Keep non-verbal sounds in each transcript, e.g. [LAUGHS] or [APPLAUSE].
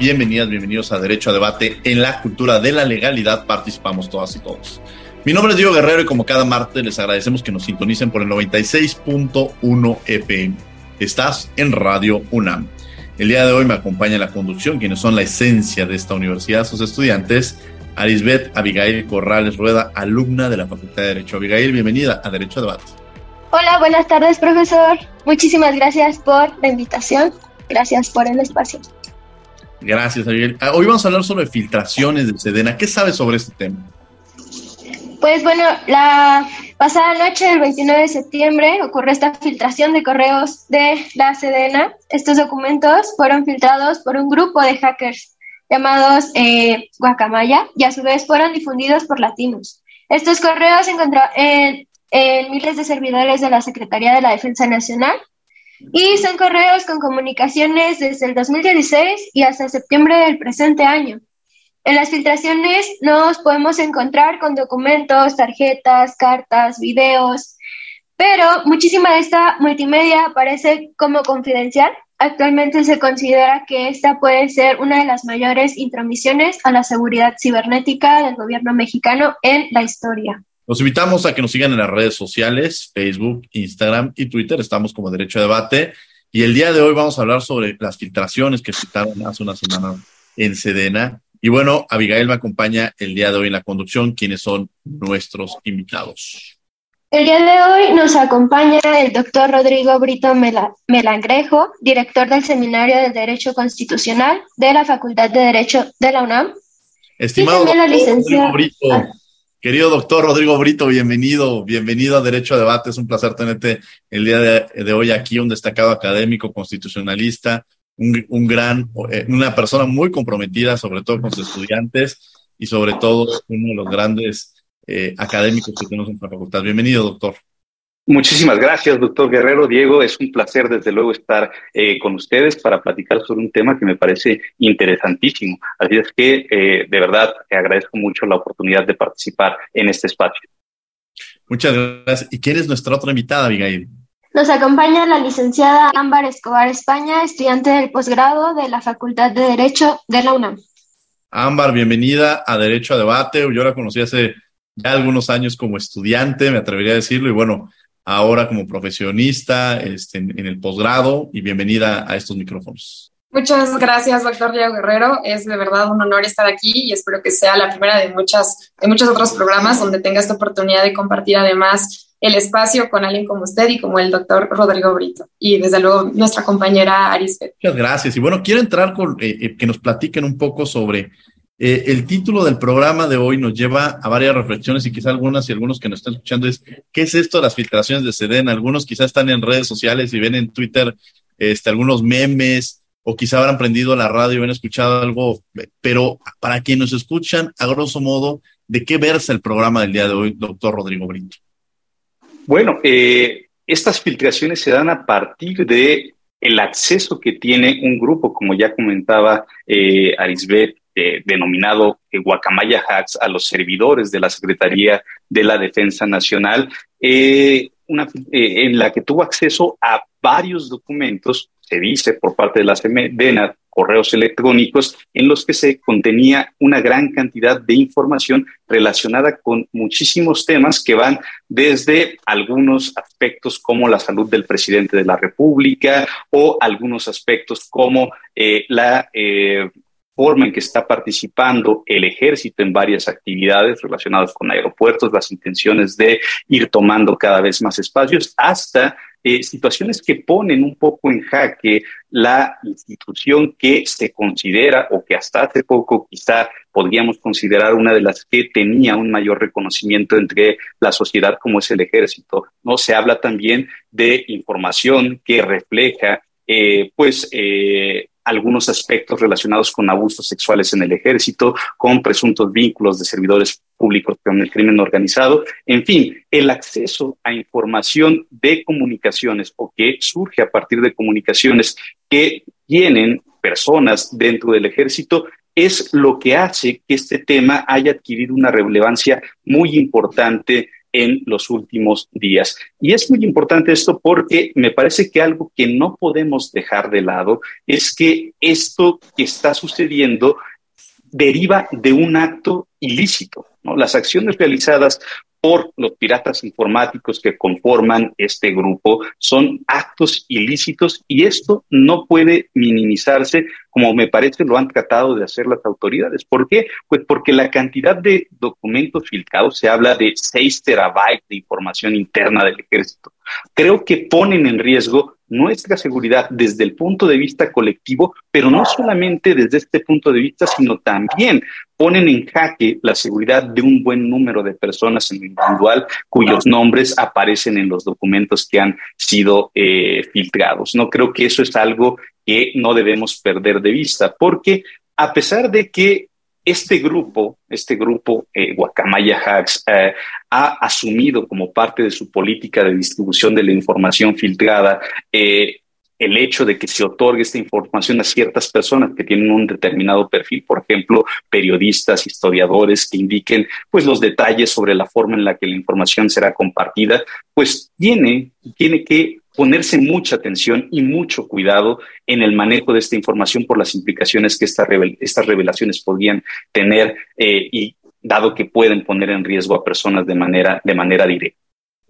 Bienvenidas, bienvenidos a Derecho a Debate. En la cultura de la legalidad participamos todas y todos. Mi nombre es Diego Guerrero y como cada martes les agradecemos que nos sintonicen por el 96.1 FM. Estás en Radio UNAM. El día de hoy me acompaña en la conducción quienes son la esencia de esta universidad, sus estudiantes, Arisbet Abigail Corrales Rueda, alumna de la Facultad de Derecho. Abigail, bienvenida a Derecho a Debate. Hola, buenas tardes, profesor. Muchísimas gracias por la invitación. Gracias por el espacio. Gracias, Ariel. Ah, hoy vamos a hablar sobre filtraciones del Sedena. ¿Qué sabes sobre este tema? Pues bueno, la pasada noche del 29 de septiembre ocurrió esta filtración de correos de la Sedena. Estos documentos fueron filtrados por un grupo de hackers llamados eh, Guacamaya y a su vez fueron difundidos por latinos. Estos correos se encontraron en miles de servidores de la Secretaría de la Defensa Nacional y son correos con comunicaciones desde el 2016 y hasta septiembre del presente año. En las filtraciones nos podemos encontrar con documentos, tarjetas, cartas, videos, pero muchísima de esta multimedia aparece como confidencial. Actualmente se considera que esta puede ser una de las mayores intromisiones a la seguridad cibernética del gobierno mexicano en la historia. Los invitamos a que nos sigan en las redes sociales, Facebook, Instagram y Twitter. Estamos como Derecho a Debate. Y el día de hoy vamos a hablar sobre las filtraciones que citaron hace una semana en Sedena. Y bueno, Abigail me acompaña el día de hoy en la conducción, quienes son nuestros invitados. El día de hoy nos acompaña el doctor Rodrigo Brito Melangrejo, director del Seminario de Derecho Constitucional de la Facultad de Derecho de la UNAM. Estimado doctor Rodrigo Brito, ah. Querido doctor Rodrigo Brito, bienvenido, bienvenido a Derecho a Debate. Es un placer tenerte el día de, hoy aquí, un destacado académico, constitucionalista, un, gran, eh, una persona muy comprometida, sobre todo con sus estudiantes y sobre todo uno de los grandes eh, académicos que tenemos en la facultad. Bienvenido, doctor. Muchísimas gracias, doctor Guerrero. Diego, es un placer desde luego estar eh, con ustedes para platicar sobre un tema que me parece interesantísimo. Así es que, eh, de verdad, te agradezco mucho la oportunidad de participar en este espacio. Muchas gracias. ¿Y quién es nuestra otra invitada, Abigail? Nos acompaña la licenciada Ámbar Escobar España, estudiante del posgrado de la Facultad de Derecho de la UNAM. Ámbar, bienvenida a Derecho a Debate. Yo la conocí hace ya algunos años como estudiante, me atrevería a decirlo, y bueno, ahora como profesionista este, en, el posgrado y bienvenida a estos micrófonos. Muchas gracias, doctor Diego Guerrero. Es de verdad un honor estar aquí y espero que sea la primera de, muchas, de muchos otros programas donde tenga esta oportunidad de compartir además el espacio con alguien como usted y como el doctor Rodrigo Brito y desde luego nuestra compañera Arisbet. Muchas gracias. Y bueno, quiero entrar con eh, eh, que nos platiquen un poco sobre eh, el título del programa de hoy nos lleva a varias reflexiones y quizá algunas y algunos que nos están escuchando es, ¿qué es esto de las filtraciones de Sedena? Algunos quizás están en redes sociales y ven en Twitter este, algunos memes o quizá habrán prendido la radio y han escuchado algo, pero para quienes nos escuchan, a grosso modo, ¿de qué versa el programa del día de hoy, doctor Rodrigo Brito? Bueno, eh, estas filtraciones se dan a partir de el acceso que tiene un grupo, como ya comentaba eh, eh, denominado eh, Guacamaya Hacks a los servidores de la Secretaría de la Defensa Nacional, eh, en la que tuvo acceso a varios documentos, se dice por parte de la CMDENA, correos electrónicos, en los que se contenía una gran cantidad de información relacionada con muchísimos temas que van desde algunos aspectos como la salud del presidente de la República o algunos aspectos como la en que está participando el ejército en varias actividades relacionadas con aeropuertos, las intenciones de ir tomando cada vez más espacios, hasta eh, situaciones que ponen un poco en jaque la institución que se considera o que hasta hace poco quizá podríamos considerar una de las que tenía un mayor reconocimiento entre la sociedad como es el ejército. No se habla también de información que refleja eh, pues eh, algunos aspectos relacionados con abusos sexuales en el ejército, con presuntos vínculos de servidores públicos con el crimen organizado, en fin, el acceso a información de comunicaciones o que surge a partir de comunicaciones que tienen personas dentro del ejército es lo que hace que este tema haya adquirido una relevancia muy importante en los últimos días. Y es muy importante esto porque me parece que algo que no podemos dejar de lado es que esto que está sucediendo deriva de un acto ilícito. ¿no? Las acciones realizadas por los piratas informáticos que conforman este grupo son actos ilícitos y esto no puede minimizarse como me parece lo han tratado de hacer las autoridades. ¿Por qué? Pues porque la cantidad de documentos filtrados, se habla de 6 terabytes de información interna del ejército, creo que ponen en riesgo nuestra seguridad desde el punto de vista colectivo, pero no solamente desde este punto de vista, sino también ponen en jaque la seguridad de un buen número de personas en individual cuyos nombres aparecen en los documentos que han sido eh, filtrados. No creo que eso es algo que no debemos perder de vista, porque a pesar de que este grupo, este grupo eh, Guacamaya Hacks, eh, ha asumido como parte de su política de distribución de la información filtrada el hecho de que se otorgue esta información a ciertas personas que tienen un determinado perfil, por ejemplo, periodistas, historiadores que indiquen pues los detalles sobre la forma en la que la información será compartida, pues tiene, tiene que ponerse mucha atención y mucho cuidado en el manejo de esta información por las implicaciones que estas revelaciones podrían tener eh, y dado que pueden poner en riesgo a personas de manera, de manera directa.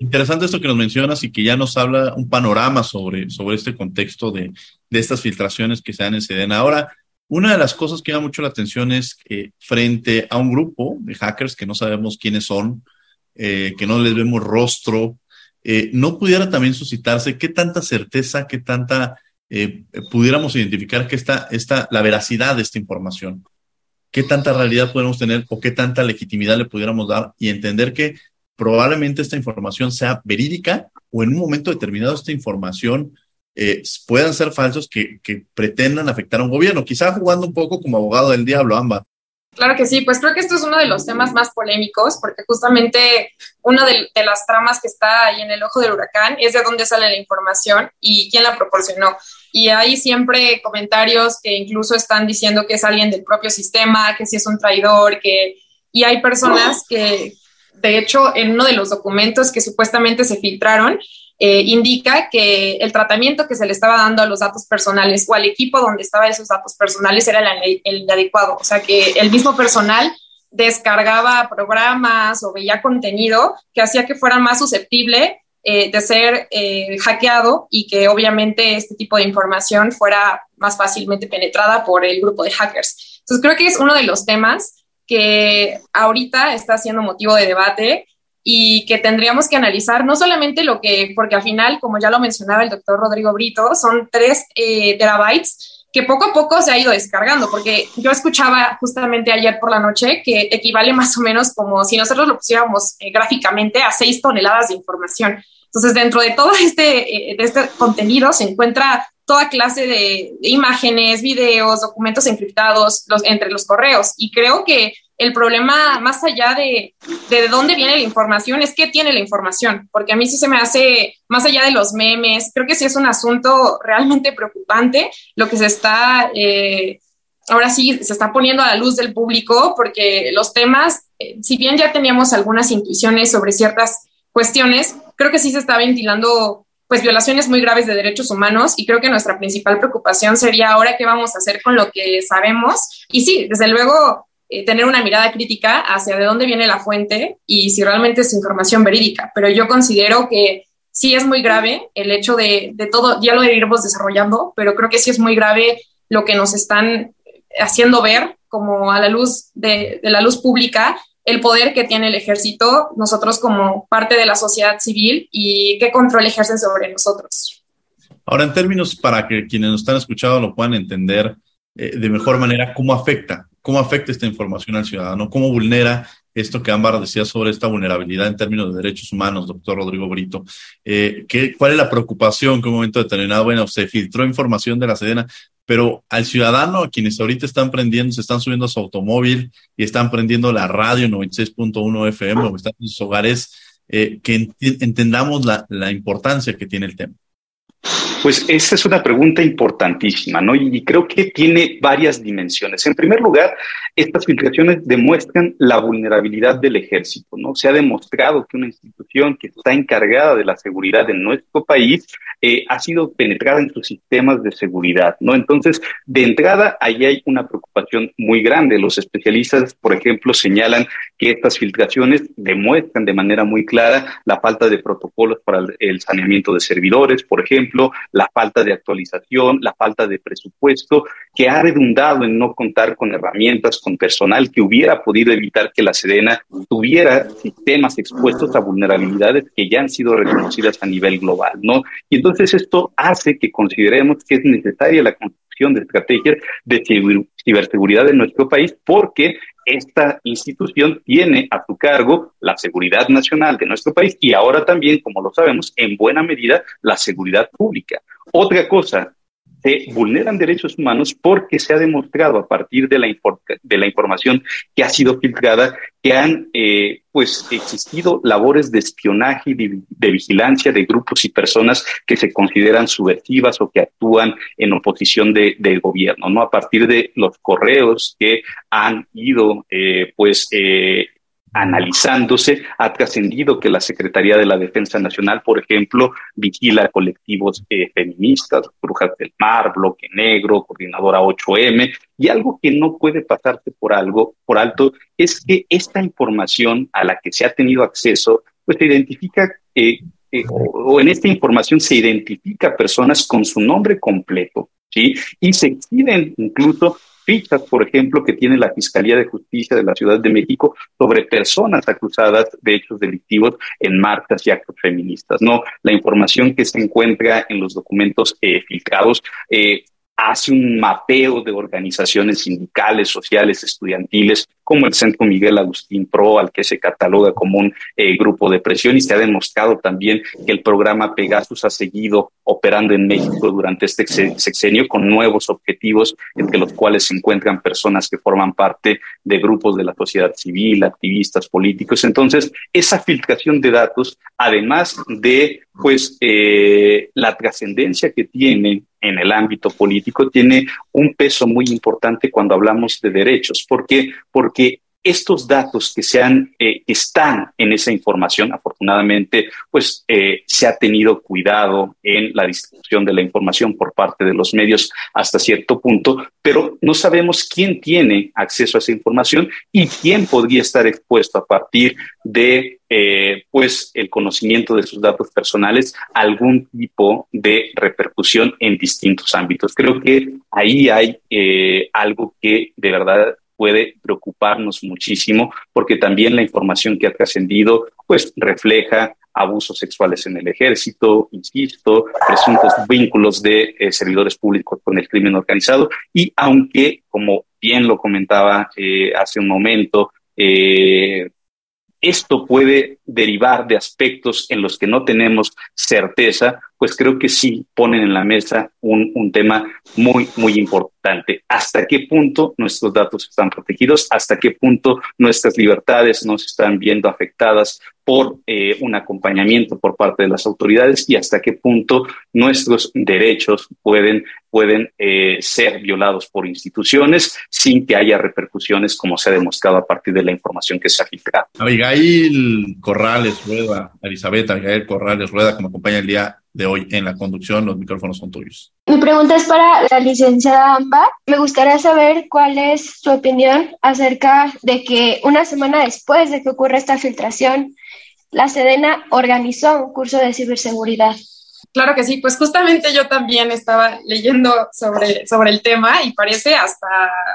Interesante esto que nos mencionas y que ya nos habla un panorama sobre, sobre este contexto de, de estas filtraciones que se dan en Sedena. Ahora, una de las cosas que llama mucho la atención es que frente a un grupo de hackers que no sabemos quiénes son, eh, que no les vemos rostro, eh, no pudiera también suscitarse qué tanta certeza, qué tanta eh, pudiéramos identificar que esta, esta, la veracidad de esta información, qué tanta realidad podemos tener o qué tanta legitimidad le pudiéramos dar y entender que probablemente esta información sea verídica o en un momento determinado esta información eh, puedan ser falsos que, que, pretendan afectar a un gobierno, quizá jugando un poco como abogado del diablo, ambas. Claro que sí, pues creo que esto es uno de los temas más polémicos, porque justamente una de, las tramas que está ahí en el ojo del huracán es de dónde sale la información y quién la proporcionó. Y hay siempre comentarios que incluso están diciendo que es alguien del propio sistema, que si es un traidor, que... Y hay personas que, de hecho, en uno de los documentos que supuestamente se filtraron, eh, indica que el tratamiento que se le estaba dando a los datos personales o al equipo donde estaban esos datos personales era el, el, adecuado. O sea, que el mismo personal descargaba programas o veía contenido que hacía que fuera más susceptible eh, de ser eh, hackeado y que obviamente este tipo de información fuera más fácilmente penetrada por el grupo de hackers. Entonces creo que es uno de los temas que ahorita está siendo motivo de debate y que tendríamos que analizar no solamente lo que, porque al final, como ya lo mencionaba el doctor Rodrigo Brito, son tres eh, terabytes que poco a poco se ha ido descargando, porque yo escuchaba justamente ayer por la noche que equivale más o menos como si nosotros lo pusiéramos eh, gráficamente a seis toneladas de información. Entonces, dentro de todo este, eh, este contenido se encuentra toda clase de, imágenes, videos, documentos encriptados entre los correos. Y creo que el problema, más allá de, de, dónde viene la información, es qué tiene la información, porque a mí sí se me hace, más allá de los memes, creo que sí es un asunto realmente preocupante lo que se está, eh, ahora sí, se está poniendo a la luz del público, porque los temas, eh, si bien ya teníamos algunas intuiciones sobre ciertas cuestiones, creo que sí se está ventilando pues violaciones muy graves de derechos humanos y creo que nuestra principal preocupación sería ahora qué vamos a hacer con lo que sabemos. Y sí, desde luego, eh, tener una mirada crítica hacia de dónde viene la fuente y si realmente es información verídica. Pero yo considero que sí es muy grave el hecho de, de todo, ya lo iremos desarrollando, pero creo que sí es muy grave lo que nos están haciendo ver como a la luz de la luz pública el poder que tiene el ejército, nosotros como parte de la sociedad civil y qué control ejercen sobre nosotros. Ahora, en términos para que quienes nos están escuchando lo puedan entender eh, de mejor manera, ¿cómo afecta? ¿Cómo afecta esta información al ciudadano? ¿Cómo vulnera esto que Ámbar decía sobre esta vulnerabilidad en términos de derechos humanos, doctor Rodrigo Brito? Eh, ¿qué, ¿Cuál es la preocupación que en un momento determinado, bueno, se filtró información de la Sedena, pero al ciudadano, a quienes ahorita están prendiendo, se están subiendo a su automóvil y están prendiendo la radio 96.1 FM o están en sus hogares, eh, que entendamos la, la importancia que tiene el tema. Pues esa es una pregunta importantísima, ¿no? Y creo que tiene varias dimensiones. En primer lugar, estas filtraciones demuestran la vulnerabilidad del ejército, ¿no? Se ha demostrado que una institución que está encargada de la seguridad en nuestro país eh, ha sido penetrada en sus sistemas de seguridad, ¿no? Entonces, de entrada, ahí hay una preocupación muy grande. Los especialistas, por ejemplo, señalan que estas filtraciones demuestran de manera muy clara la falta de protocolos para el saneamiento de servidores, por ejemplo, la falta de actualización, la falta de presupuesto, que ha redundado en no contar con herramientas, con personal que hubiera podido evitar que la Sedena tuviera sistemas expuestos a vulnerabilidades que ya han sido reconocidas a nivel global, ¿no? Y entonces esto hace que consideremos que es necesaria la construcción de estrategias de ciberseguridad en nuestro país porque esta institución tiene a su cargo la seguridad nacional de nuestro país y ahora también, como lo sabemos, en buena medida la seguridad pública. Otra cosa, se vulneran derechos humanos porque se ha demostrado a partir de la, de la información que ha sido filtrada que han eh, pues existido labores de espionaje y de, vigilancia de grupos y personas que se consideran subversivas o que actúan en oposición del de gobierno, ¿no? A partir de los correos que han ido eh, pues eh, analizándose, ha trascendido que la Secretaría de la Defensa Nacional, por ejemplo, vigila colectivos eh, feministas, Brujas del Mar, Bloque Negro, Coordinadora 8M, y algo que no puede pasarse por algo, por alto, es que esta información a la que se ha tenido acceso, pues se identifica eh, eh, o, en esta información se identifica personas con su nombre completo, ¿sí? Y se exhiben incluso por ejemplo, que tiene la Fiscalía de Justicia de la Ciudad de México sobre personas acusadas de hechos delictivos en marcas y actos feministas. No, la información que se encuentra en los documentos eh, filtrados eh, hace un mapeo de organizaciones sindicales, sociales, estudiantiles, como el Centro Miguel Agustín Pro, al que se cataloga como un eh, grupo de presión, y se ha demostrado también que el programa Pegasus ha seguido operando en México durante este sexenio con nuevos objetivos, entre los cuales se encuentran personas que forman parte de grupos de la sociedad civil, activistas políticos. Entonces, esa filtración de datos, además de pues eh, la trascendencia que tiene en el ámbito político tiene un peso muy importante cuando hablamos de derechos. ¿Por qué? Porque estos datos que, se han, eh, están en esa información, afortunadamente, pues eh, se ha tenido cuidado en la distribución de la información por parte de los medios hasta cierto punto, pero no sabemos quién tiene acceso a esa información y quién podría estar expuesto a partir de eh, pues el conocimiento de sus datos personales algún tipo de repercusión en distintos ámbitos. Creo que ahí hay algo que de verdad puede preocuparnos muchísimo porque también la información que ha trascendido pues refleja abusos sexuales en el ejército, insisto, presuntos vínculos de eh, servidores públicos con el crimen organizado. Y aunque, como bien lo comentaba eh, hace un momento, eh, esto puede derivar de aspectos en los que no tenemos certeza, pues creo que sí ponen en la mesa un, un, tema muy, muy importante. ¿Hasta qué punto nuestros datos están protegidos? ¿Hasta qué punto nuestras libertades no se están viendo afectadas por eh, un acompañamiento por parte de las autoridades? ¿Y hasta qué punto nuestros derechos pueden, pueden eh, ser violados por instituciones sin que haya repercusiones como se ha demostrado a partir de la información que se ha filtrado? Abigail Corrales Rueda, Elizabeth Abigail Corrales Rueda, que me acompaña el día de hoy en la conducción. Los micrófonos son tuyos. Mi pregunta es para la licenciada Amba. Me gustaría saber cuál es su opinión acerca de que una semana después de que ocurra esta filtración, la Sedena organizó un curso de ciberseguridad. claro que sí. Pues justamente yo también estaba leyendo sobre, sobre el tema y parece hasta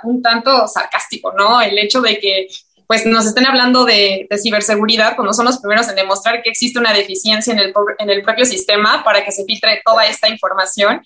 un tanto sarcástico, ¿no? El hecho de que pues nos estén hablando de, ciberseguridad cuando son los primeros en demostrar que existe una deficiencia en el, en el propio sistema para que se filtre toda esta información.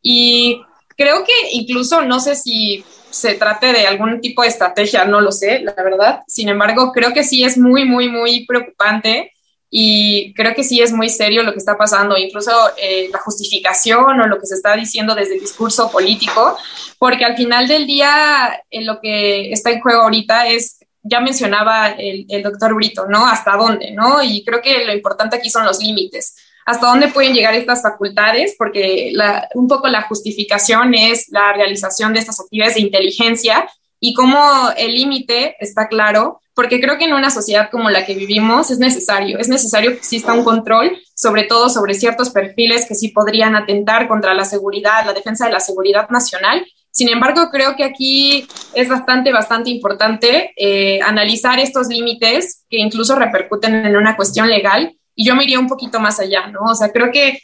Y creo que incluso no sé si se trate de algún tipo de estrategia, no lo sé, la verdad. Sin embargo, creo que sí es muy, muy, muy preocupante y creo que sí es muy serio lo que está pasando, incluso eh, la justificación o lo que se está diciendo desde el discurso político, porque al final del día eh, lo que está en juego ahorita es ya mencionaba el, doctor Brito, ¿no? ¿Hasta dónde, no? Y creo que lo importante aquí son los límites. ¿Hasta dónde pueden llegar estas facultades? Porque un poco la justificación es la realización de estas actividades de inteligencia y cómo el límite está claro, porque creo que en una sociedad como la que vivimos es necesario, es necesario que exista un control, sobre todo sobre ciertos perfiles que sí podrían atentar contra la seguridad, la defensa de la seguridad nacional sin embargo, creo que aquí es bastante, bastante importante eh, analizar estos límites que incluso repercuten en una cuestión legal. Y yo me iría un poquito más allá, ¿no? O sea, creo que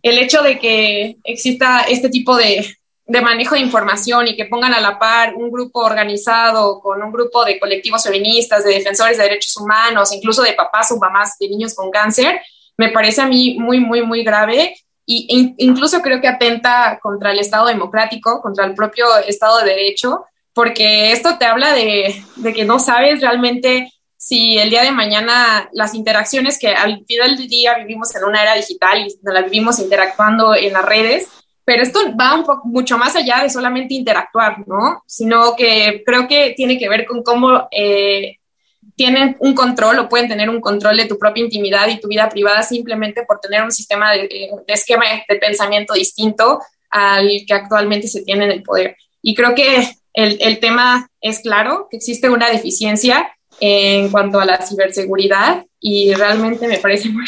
el hecho de que exista este tipo de, de manejo de información y que pongan a la par un grupo organizado con un grupo de colectivos feministas, de defensores de derechos humanos, incluso de papás o mamás de niños con cáncer, me parece a mí muy, muy, muy grave y incluso creo que atenta contra el Estado democrático, contra el propio Estado de Derecho, porque esto te habla de, que no sabes realmente si el día de mañana las interacciones que al final del día vivimos en una era digital y la vivimos interactuando en las redes, pero esto va un poco mucho más allá de solamente interactuar, ¿no? Sino que creo que tiene que ver con cómo eh, tienen un control o pueden tener un control de tu propia intimidad y tu vida privada simplemente por tener un sistema de, eh, esquema de pensamiento distinto al que actualmente se tiene en el poder. Y creo que el, el tema es claro, que existe una deficiencia en cuanto a la ciberseguridad y realmente me parece [LAUGHS] muy,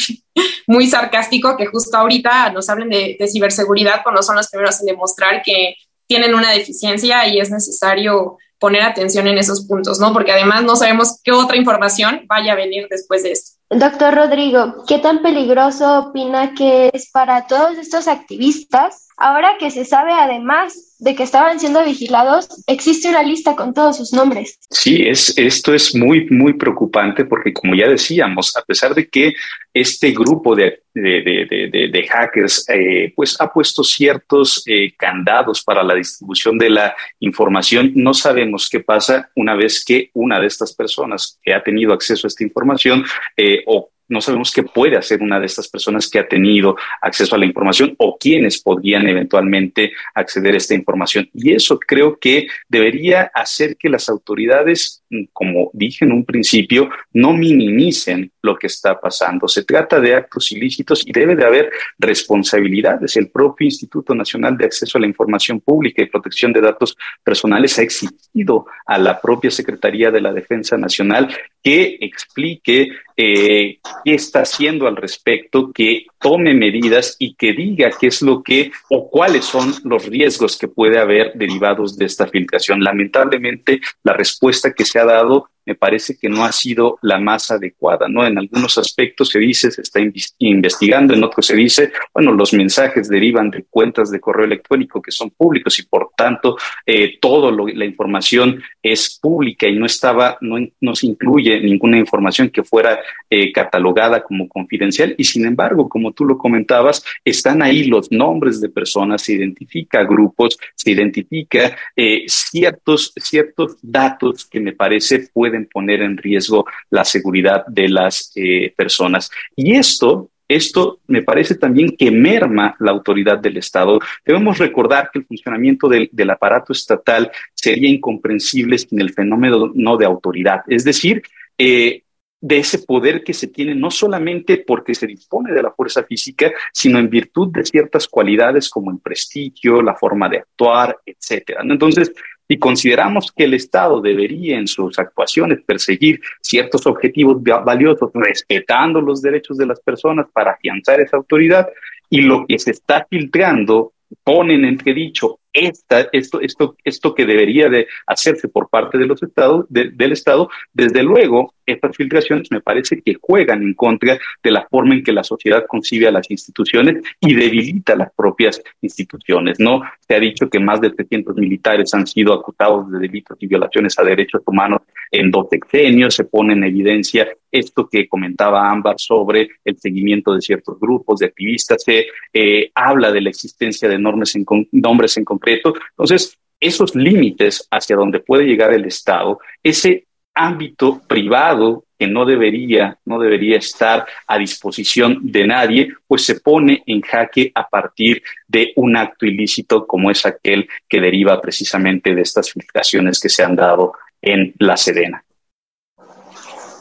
muy sarcástico que justo ahorita nos hablen de, de ciberseguridad cuando son los primeros en demostrar que tienen una deficiencia y es necesario poner atención en esos puntos, ¿no? Porque además no sabemos qué otra información vaya a venir después de esto. Doctor Rodrigo, ¿qué tan peligroso opina que es para todos estos activistas ahora que se sabe además de que estaban siendo vigilados, existe una lista con todos sus nombres. Sí, es, esto es muy, muy preocupante porque, como ya decíamos, a pesar de que este grupo de, de, hackers eh, pues ha puesto ciertos eh, candados para la distribución de la información, no sabemos qué pasa una vez que una de estas personas que ha tenido acceso a esta información eh, o no sabemos qué puede hacer una de estas personas que ha tenido acceso a la información o quiénes podrían eventualmente acceder a esta información. Y eso creo que debería hacer que las autoridades, mm, como dije en un principio, no minimicen lo que está pasando. Se trata de actos ilícitos y debe de haber responsabilidades. El propio Instituto Nacional de Acceso a la Información Pública y Protección de Datos Personales ha exigido a la propia Secretaría de la Defensa Nacional que explique eh, qué está haciendo al respecto, que tome medidas y que diga qué es lo que o cuáles son los riesgos que puede haber derivados de esta filtración. Lamentablemente, la respuesta que se ha dado me parece que no ha sido la más adecuada, ¿no? En algunos aspectos se dice, se está investigando, en otros se dice, bueno, los mensajes derivan de cuentas de correo electrónico que son públicos y por tanto eh, toda la información es pública y no estaba, no, no, se incluye ninguna información que fuera eh, catalogada como confidencial y sin embargo, como tú lo comentabas, están ahí los nombres de personas, se identifica grupos, se identifica eh, ciertos, ciertos datos que me parece pueden poner en riesgo la seguridad de las eh, personas. Y esto esto me parece también que merma la autoridad del Estado. Debemos recordar que el funcionamiento del, aparato estatal sería incomprensible sin el fenómeno no de autoridad, es decir, eh, de ese poder que se tiene no solamente porque se dispone de la fuerza física, sino en virtud de ciertas cualidades como el prestigio, la forma de actuar, etcétera. Entonces, y consideramos que el Estado debería en sus actuaciones perseguir ciertos objetivos valiosos, respetando los derechos de las personas para afianzar esa autoridad, y lo que se está filtrando pone en entredicho esta, esto, esto, esto que debería de hacerse por parte de los estados, del Estado, desde luego, estas filtraciones me parece que juegan en contra de la forma en que la sociedad concibe a las instituciones y debilita las propias instituciones, ¿no? Se ha dicho que más de 300 militares han sido acusados de delitos y violaciones a derechos humanos en dos sexenios, se pone en evidencia esto que comentaba Ámbar sobre el seguimiento de ciertos grupos de activistas, se eh, habla de la existencia de normas en nombres en concreto. Entonces, esos límites hacia donde puede llegar el Estado, ese ámbito privado que no debería, no debería estar a disposición de nadie, pues se pone en jaque a partir de un acto ilícito como es aquel que deriva precisamente de estas filtraciones que se han dado en la Sedena.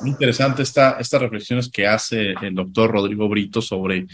Muy interesante esta, estas reflexiones que hace el doctor Rodrigo Brito sobre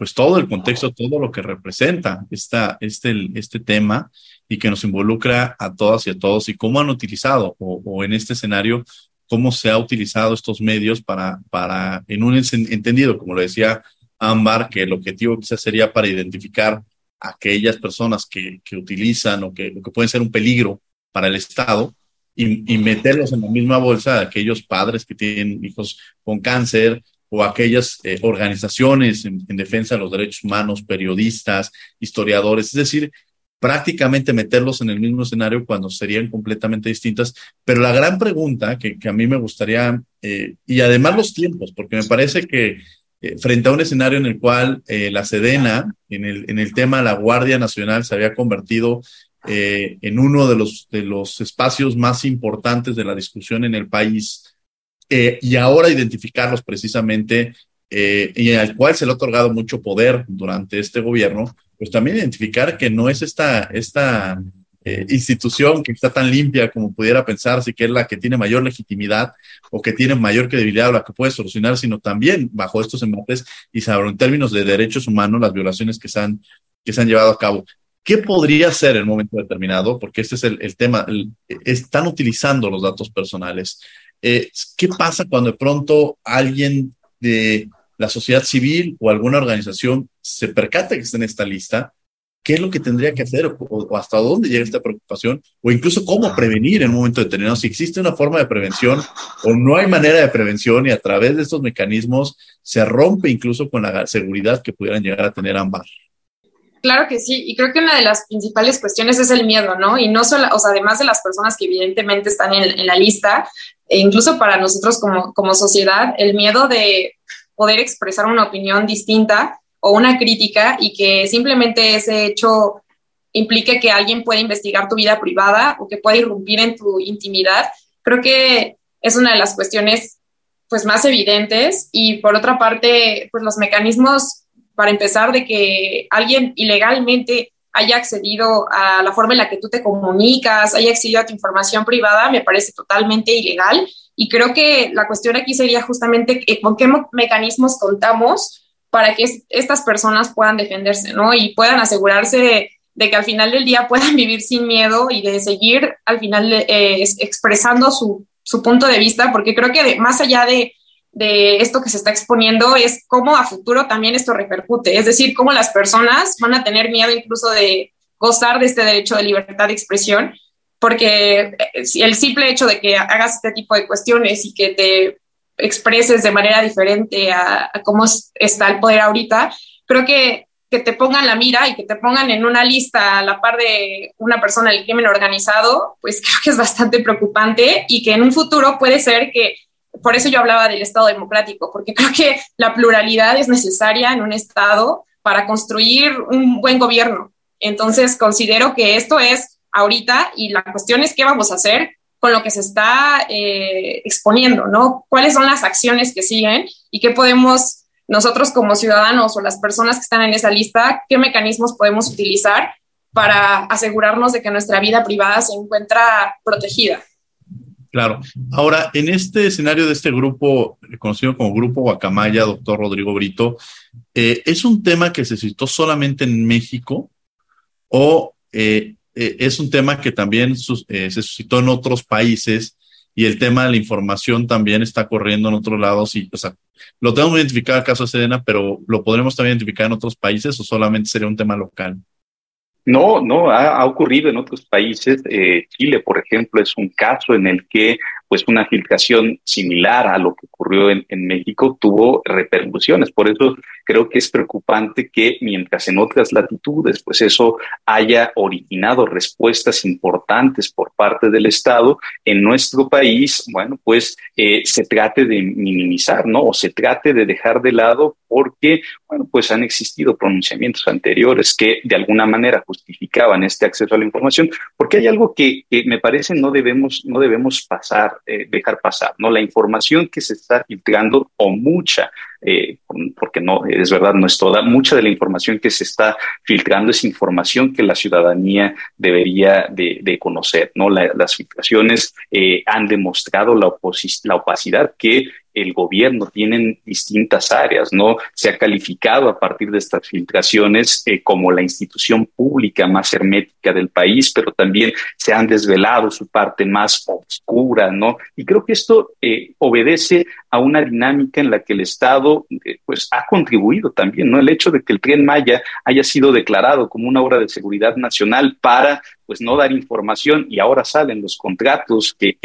pues todo el contexto, todo lo que representa esta, este, este tema y que nos involucra a todas y a todos y cómo han utilizado o, en este escenario, cómo se ha utilizado estos medios para, para en un entendido, como lo decía Ámbar, que el objetivo quizás sería para identificar aquellas personas que, que utilizan o que, que pueden ser un peligro para el Estado y, y, meterlos en la misma bolsa de aquellos padres que tienen hijos con cáncer o aquellas eh, organizaciones en, defensa de los derechos humanos, periodistas, historiadores, es decir, prácticamente meterlos en el mismo escenario cuando serían completamente distintas. Pero la gran pregunta que, a mí me gustaría, eh, y además los tiempos, porque me parece que eh, frente a un escenario en el cual la Sedena, en el, en el tema de la Guardia Nacional, se había convertido en uno de los, de los espacios más importantes de la discusión en el país, eh, y ahora identificarlos precisamente eh, y al cual se le ha otorgado mucho poder durante este gobierno, pues también identificar que no es esta, esta eh, institución que está tan limpia como pudiera pensarse, que es la que tiene mayor legitimidad o que tiene mayor credibilidad o la que puede solucionar, sino también bajo estos embates y sobre en términos de derechos humanos las violaciones que se han, que se han llevado a cabo. ¿Qué podría ser en un momento determinado? Porque este es el, el tema, están utilizando los datos personales. Eh, ¿Qué pasa cuando de pronto alguien de la sociedad civil o alguna organización se percata que está en esta lista? ¿Qué es lo que tendría que hacer o, hasta dónde llega esta preocupación? O incluso cómo prevenir en un momento determinado. Si existe una forma de prevención o no hay manera de prevención y a través de estos mecanismos se rompe incluso con la seguridad que pudieran llegar a tener ambas. Claro que sí, y creo que una de las principales cuestiones es el miedo, ¿no? Y no solo, o sea, además de las personas que evidentemente están en, la lista, e incluso para nosotros como, como sociedad, el miedo de poder expresar una opinión distinta o una crítica y que simplemente ese hecho implique que alguien pueda investigar tu vida privada o que pueda irrumpir en tu intimidad, creo que es una de las cuestiones pues más evidentes y por otra parte, pues los mecanismos para empezar, de que alguien ilegalmente haya accedido a la forma en la que tú te comunicas, haya accedido a tu información privada, me parece totalmente ilegal. Y creo que la cuestión aquí sería justamente con qué mecanismos contamos para que estas personas puedan defenderse, ¿no? Y puedan asegurarse de, que al final del día puedan [LAUGHS] vivir sin miedo y de seguir al final eh, expresando su, su punto de vista, porque creo que más allá de de esto que se está exponiendo es cómo a futuro también esto repercute, es decir, cómo las personas van a tener miedo incluso de gozar de este derecho de libertad de expresión, porque eh, el simple hecho de que hagas este tipo de cuestiones y que te expreses de manera diferente a, cómo está el poder ahorita, creo que que te pongan la mira y que te pongan en una lista a la par de una persona del crimen organizado, pues [LAUGHS] creo que es bastante preocupante y que en un futuro puede ser que por eso yo hablaba del Estado democrático, porque creo que la pluralidad es necesaria en un Estado para construir un buen gobierno. Entonces, considero que esto es ahorita y la cuestión es qué vamos a hacer con lo que se está eh, exponiendo, ¿no? ¿Cuáles son las acciones que siguen y qué podemos nosotros como ciudadanos o las personas que están en esa lista, qué mecanismos podemos utilizar para asegurarnos de que nuestra vida privada se encuentra protegida? Claro. Ahora, en este escenario de este grupo, conocido como Grupo Guacamaya, doctor Rodrigo Brito, eh, ¿es un tema que se citó solamente en México o eh, eh, es un tema que también se suscitó en otros países y el tema de la información también está corriendo en otros lados? Y, o sea, lo tenemos identificado el caso de Sedena, pero ¿lo podremos también identificar en otros países o solamente sería un tema local? No, no, ha, ocurrido en otros países. Eh, Chile, por ejemplo, es un caso en el que pues una filtración similar a lo que ocurrió en, México tuvo repercusiones. Por eso creo que es preocupante que mientras en otras latitudes, pues eso haya originado respuestas importantes por parte del Estado, en nuestro país, bueno, pues eh, se trate de minimizar, ¿no? O se trate de dejar de lado porque, bueno, pues han existido pronunciamientos anteriores que de alguna manera justificaban este acceso a la información, porque hay algo que, que me parece no debemos, no debemos pasar eh, dejar pasar, ¿no? La información que se está filtrando o mucha, eh, porque no, es verdad, no es toda, mucha de la información que se está filtrando es información que la ciudadanía debería de, conocer, ¿no? las filtraciones eh, han demostrado la, la opacidad que el gobierno tiene distintas áreas, ¿no? Se ha calificado a partir de estas filtraciones eh, como la institución pública más hermética del país, pero también se han desvelado su parte más oscura, ¿no? Y creo que esto eh, obedece a una dinámica en la que el Estado, eh, pues, ha contribuido también, ¿no? El hecho de que el Tren Maya haya sido declarado como una obra de seguridad nacional para pues no dar información y ahora salen los contratos que,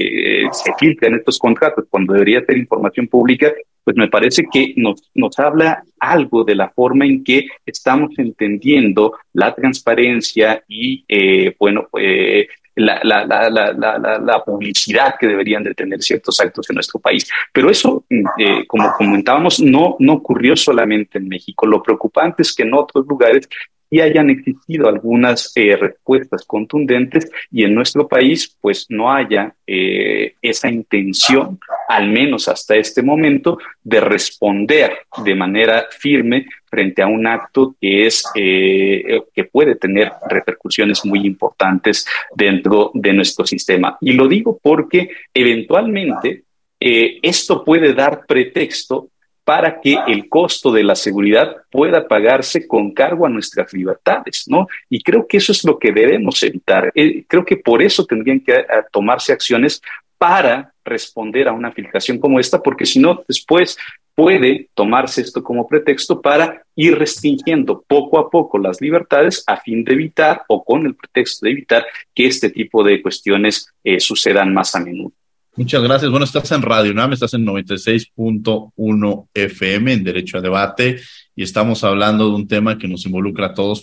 se filtran estos contratos cuando debería ser información pública, pues me parece que nos, nos habla algo de la forma en que estamos entendiendo la transparencia y, eh, bueno, eh, la, la, la, la, publicidad que deberían de tener ciertos actos en nuestro país. Pero eso, eh, como comentábamos, no, no ocurrió solamente en México. Lo preocupante es que en otros lugares y hayan existido algunas eh, respuestas contundentes y en nuestro país pues no haya eh, esa intención, al menos hasta este momento, de responder de manera firme frente a un acto que es eh, que puede tener repercusiones muy importantes dentro de nuestro sistema. Y lo digo porque eventualmente esto puede dar pretexto para que el costo de la seguridad pueda pagarse con cargo a nuestras libertades, ¿no? Y creo que eso es lo que debemos evitar. Eh, creo que por eso tendrían que eh, tomarse acciones para responder a una filtración como esta, porque si no, después puede tomarse esto como pretexto para ir restringiendo poco a poco las libertades a fin de evitar o con el pretexto de evitar que este tipo de cuestiones eh, sucedan más a menudo. Muchas gracias. Bueno, estás en Radio UNAM, estás en 96.1 FM en Derecho a Debate y estamos hablando de un tema que nos involucra a todos,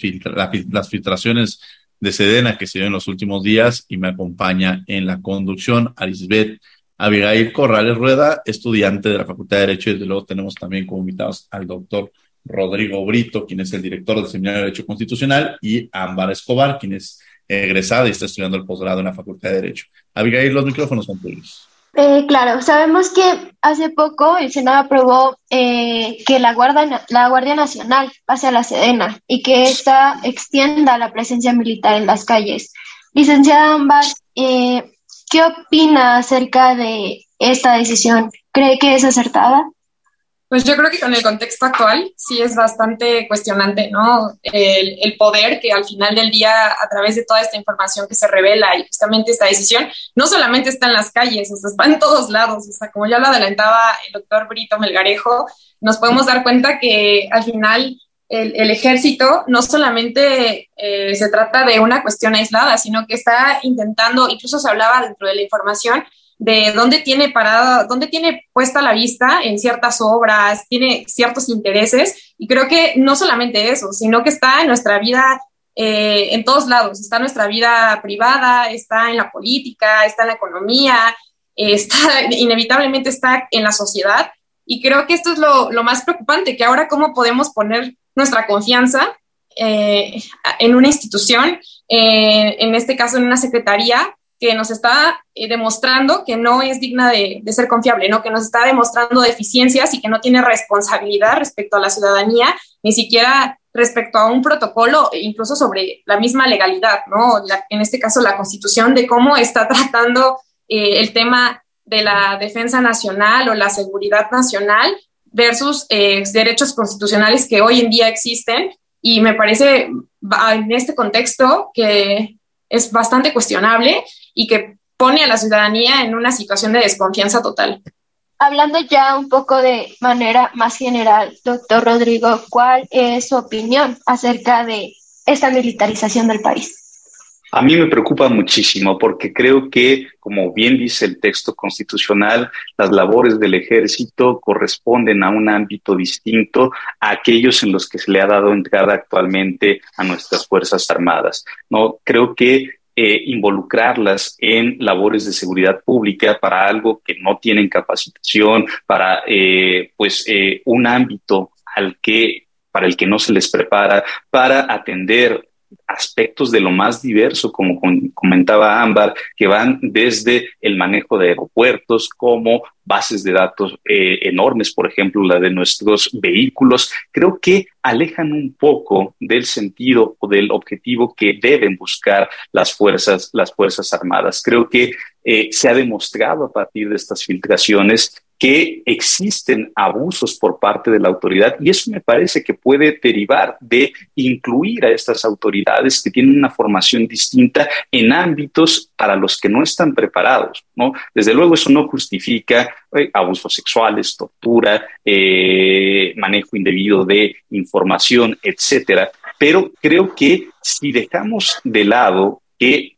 las filtraciones de Sedena que se dio en los últimos días y me acompaña en la conducción Arisbet Abigail Corrales Rueda, estudiante de la Facultad de Derecho y desde luego tenemos también como invitados al doctor Rodrigo Brito, quien es el director del Seminario de Derecho Constitucional, y Ámbar Escobar, quien es egresada y está estudiando el posgrado en la Facultad de Derecho. Abigail, los micrófonos son tuyos. Eh, claro, sabemos que hace poco el Senado aprobó eh, que la Guardia, la Guardia Nacional pase a la Sedena y que ésta extienda la presencia militar en las calles. Licenciada Ámbar, eh, ¿qué opina acerca de esta decisión? ¿Cree que es acertada? Pues yo creo que con el contexto actual sí es bastante cuestionante, ¿no? El, poder que al final del día, a través de toda esta información que se revela y justamente esta decisión, no solamente está en las calles, o sea, está en todos lados. O sea, como ya lo adelantaba el doctor Brito Melgarejo, nos podemos dar cuenta que al final el, ejército no solamente eh, se trata de una cuestión aislada, sino que está intentando, incluso se hablaba dentro de la información, de dónde tiene parada, dónde tiene puesta la vista en ciertas obras, tiene ciertos intereses, y creo que no solamente eso, sino que está en nuestra vida eh, en todos lados, está en nuestra vida privada, está en la política, está en la economía, [LAUGHS] está, inevitablemente está en la sociedad, y creo que esto es lo, más preocupante, que ahora cómo podemos poner nuestra confianza eh, en una institución, eh, en este caso en una secretaría, que nos está eh, demostrando que no es digna de, ser confiable, ¿no? que nos está demostrando deficiencias y que no tiene responsabilidad respecto a la ciudadanía, ni siquiera respecto a un protocolo, incluso sobre la misma legalidad, ¿no? en este caso, la constitución, de cómo está [LAUGHS] tratando eh, el tema de la defensa nacional o la seguridad nacional versus eh, derechos constitucionales que hoy en día existen. Y me parece en este contexto que es bastante cuestionable y que pone a la ciudadanía en una situación de desconfianza total. Hablando ya un poco de manera más general, doctor Rodrigo, ¿cuál es su opinión acerca de esta militarización del país. A mí me preocupa muchísimo porque creo que, como bien dice el texto constitucional, las labores del ejército corresponden a un ámbito distinto a aquellos en los que se le ha dado entrada actualmente a nuestras Fuerzas Armadas. No creo que eh, involucrarlas en labores de seguridad pública para algo que no tienen capacitación, para eh, pues eh, un ámbito al que para el que no se les prepara, para atender aspectos de lo más diverso, como comentaba Ámbar, que van desde el manejo de aeropuertos como bases de datos eh, enormes, por ejemplo, la de nuestros vehículos, creo que alejan un poco del sentido o del objetivo que deben buscar las fuerzas, las fuerzas armadas. Creo que eh, se ha demostrado a partir de estas filtraciones que existen abusos por parte de la autoridad y eso me parece que puede derivar de incluir a estas autoridades que tienen una formación distinta en ámbitos para los que no están preparados. ¿no? Desde luego eso no justifica eh, abusos sexuales, tortura, eh, manejo indebido de información, etcétera. Pero creo que si dejamos de lado que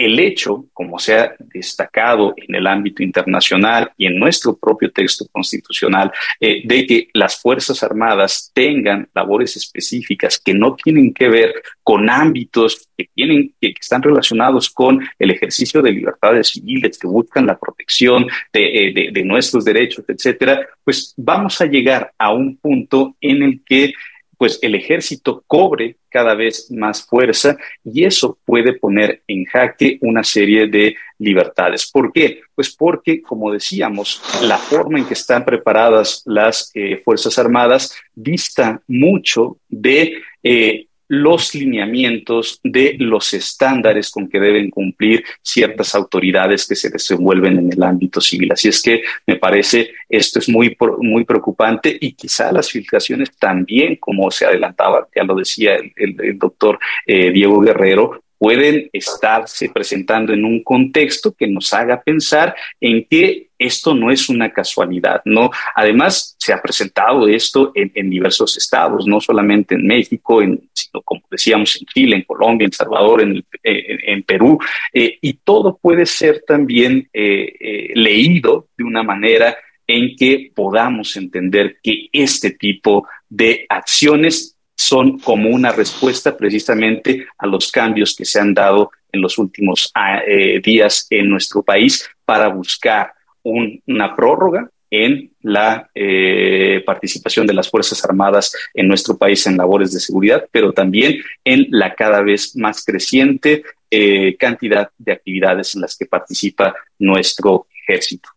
el hecho, como se ha destacado en el ámbito internacional y en nuestro propio texto constitucional, eh, de que las Fuerzas Armadas tengan labores específicas que no tienen que ver con ámbitos que, tienen, que, están relacionados con el ejercicio de libertades civiles, que buscan la protección de, eh, de nuestros derechos, etcétera, pues vamos a llegar a un punto en el que pues el ejército cobre cada vez más fuerza y eso puede poner en jaque una serie de libertades. ¿Por qué? Pues porque, como decíamos, la forma en que están preparadas las eh, Fuerzas Armadas dista mucho de eh, los lineamientos de los estándares con que deben cumplir ciertas autoridades que se desenvuelven en el ámbito civil. Así es que me parece esto es muy, muy preocupante y quizá las filtraciones también, como se adelantaba, ya lo decía el, doctor eh, Diego Guerrero, pueden estarse presentando en un contexto que nos haga pensar en que esto no es una casualidad, ¿no? Además, se ha presentado esto en, diversos estados, no solamente en México, sino como decíamos, en Chile, en Colombia, en Salvador, en, en, Perú, eh, y todo puede ser también eh, eh, leído de una manera en que podamos entender que este tipo de acciones son como una respuesta precisamente a los cambios que se han dado en los últimos ah, eh, días en nuestro país para buscar una prórroga en la eh, participación de las Fuerzas Armadas en nuestro país en labores de seguridad, pero también en la cada vez más creciente eh, cantidad de actividades en las que participa nuestro ejército.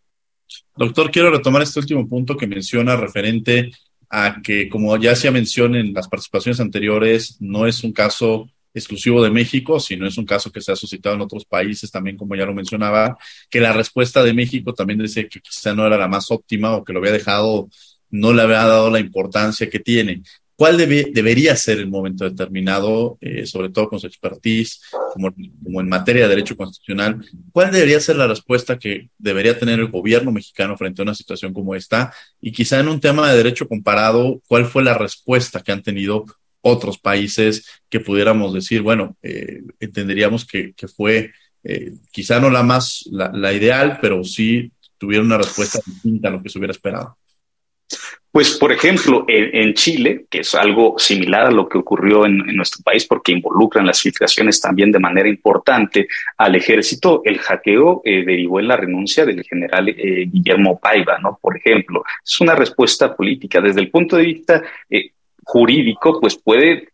Doctor, quiero retomar este último punto que menciona referente a que, como ya se mencionado en las participaciones anteriores, no es un caso exclusivo de México, sino es un caso que se ha suscitado en otros países también, como ya lo mencionaba, que la respuesta de México también dice que quizá no era la más óptima o que lo había dejado, no le había dado la importancia que tiene. ¿Cuál debería ser el momento determinado, eh, sobre todo con su expertise, como, en materia de derecho constitucional? ¿Cuál debería ser la respuesta que debería tener el gobierno mexicano frente a una situación como esta? Y quizá en un tema de derecho comparado, ¿cuál fue la respuesta que han tenido otros países que pudiéramos decir, bueno, eh, entenderíamos que, que fue eh, quizá no la más, la, la ideal, pero sí tuvieron una respuesta distinta a lo que se hubiera esperado? Pues, por ejemplo, en, Chile, que es algo similar a lo que ocurrió en, nuestro país, porque involucran las filtraciones también de manera importante al ejército, el hackeo eh, derivó en la renuncia del general eh, Guillermo Paiva, ¿no? Por ejemplo, es una respuesta política. Desde el punto de vista eh, jurídico, pues puede